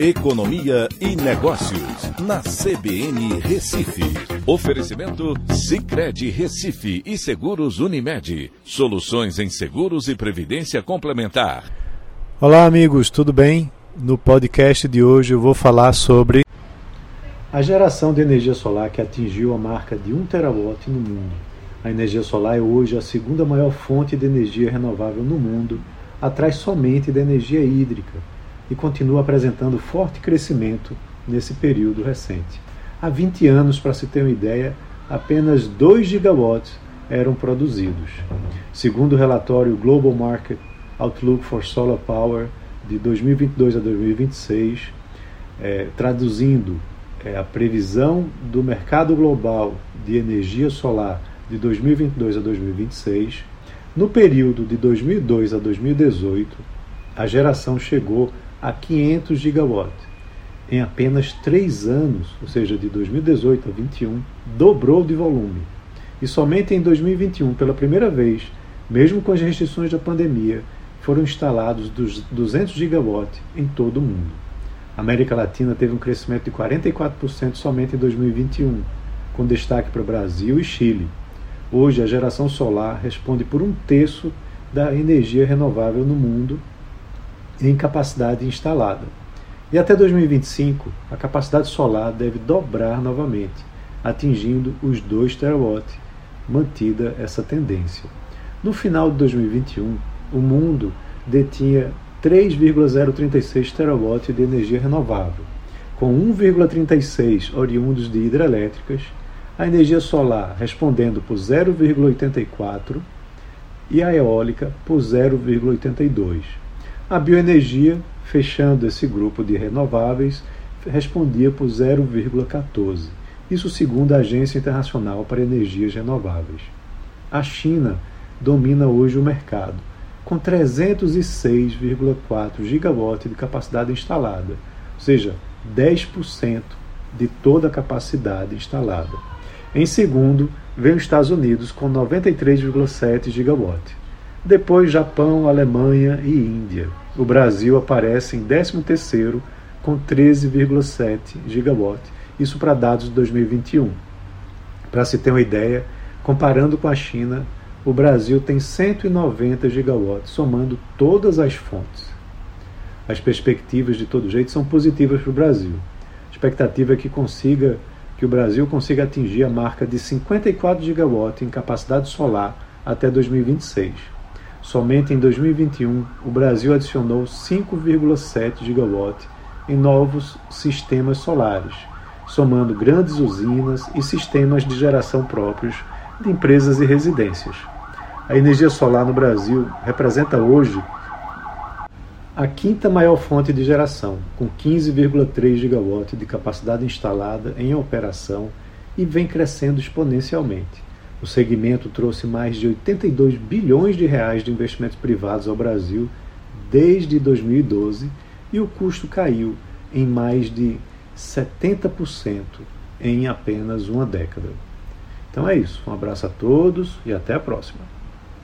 Economia e Negócios, na CBN Recife. Oferecimento Cicred Recife e Seguros Unimed. Soluções em seguros e previdência complementar. Olá, amigos, tudo bem? No podcast de hoje eu vou falar sobre a geração de energia solar que atingiu a marca de 1 terawatt no mundo. A energia solar é hoje a segunda maior fonte de energia renovável no mundo, atrás somente da energia hídrica e continua apresentando forte crescimento nesse período recente. Há 20 anos, para se ter uma ideia, apenas 2 gigawatts eram produzidos. Segundo o relatório Global Market Outlook for Solar Power de 2022 a 2026, é, traduzindo é, a previsão do mercado global de energia solar de 2022 a 2026, no período de 2002 a 2018, a geração chegou a 500 gigawatts. Em apenas três anos, ou seja, de 2018 a 2021, dobrou de volume. E somente em 2021, pela primeira vez, mesmo com as restrições da pandemia, foram instalados 200 gigawatts em todo o mundo. A América Latina teve um crescimento de 44% somente em 2021, com destaque para Brasil e Chile. Hoje, a geração solar responde por um terço da energia renovável no mundo em capacidade instalada. E até 2025, a capacidade solar deve dobrar novamente, atingindo os 2 terawatts, mantida essa tendência. No final de 2021, o mundo detinha 3,036 terawatts de energia renovável, com 1,36 oriundos de hidrelétricas, a energia solar respondendo por 0,84 e a eólica por 0,82. A bioenergia, fechando esse grupo de renováveis, respondia por 0,14. Isso segundo a Agência Internacional para Energias Renováveis. A China domina hoje o mercado, com 306,4 gigawatts de capacidade instalada, ou seja, 10% de toda a capacidade instalada. Em segundo, vem os Estados Unidos com 93,7 gigawatts. Depois Japão, Alemanha e Índia. O Brasil aparece em 13º com 13,7 gigawatts, isso para dados de 2021. Para se ter uma ideia, comparando com a China, o Brasil tem 190 gigawatts, somando todas as fontes. As perspectivas, de todo jeito, são positivas para o Brasil. A expectativa é que consiga que o Brasil consiga atingir a marca de 54 gigawatts em capacidade solar até 2026. Somente em 2021, o Brasil adicionou 5,7 gigawatts em novos sistemas solares, somando grandes usinas e sistemas de geração próprios de empresas e residências. A energia solar no Brasil representa hoje a quinta maior fonte de geração, com 15,3 gigawatts de capacidade instalada em operação e vem crescendo exponencialmente. O segmento trouxe mais de 82 bilhões de reais de investimentos privados ao Brasil desde 2012 e o custo caiu em mais de 70% em apenas uma década. Então é isso. Um abraço a todos e até a próxima.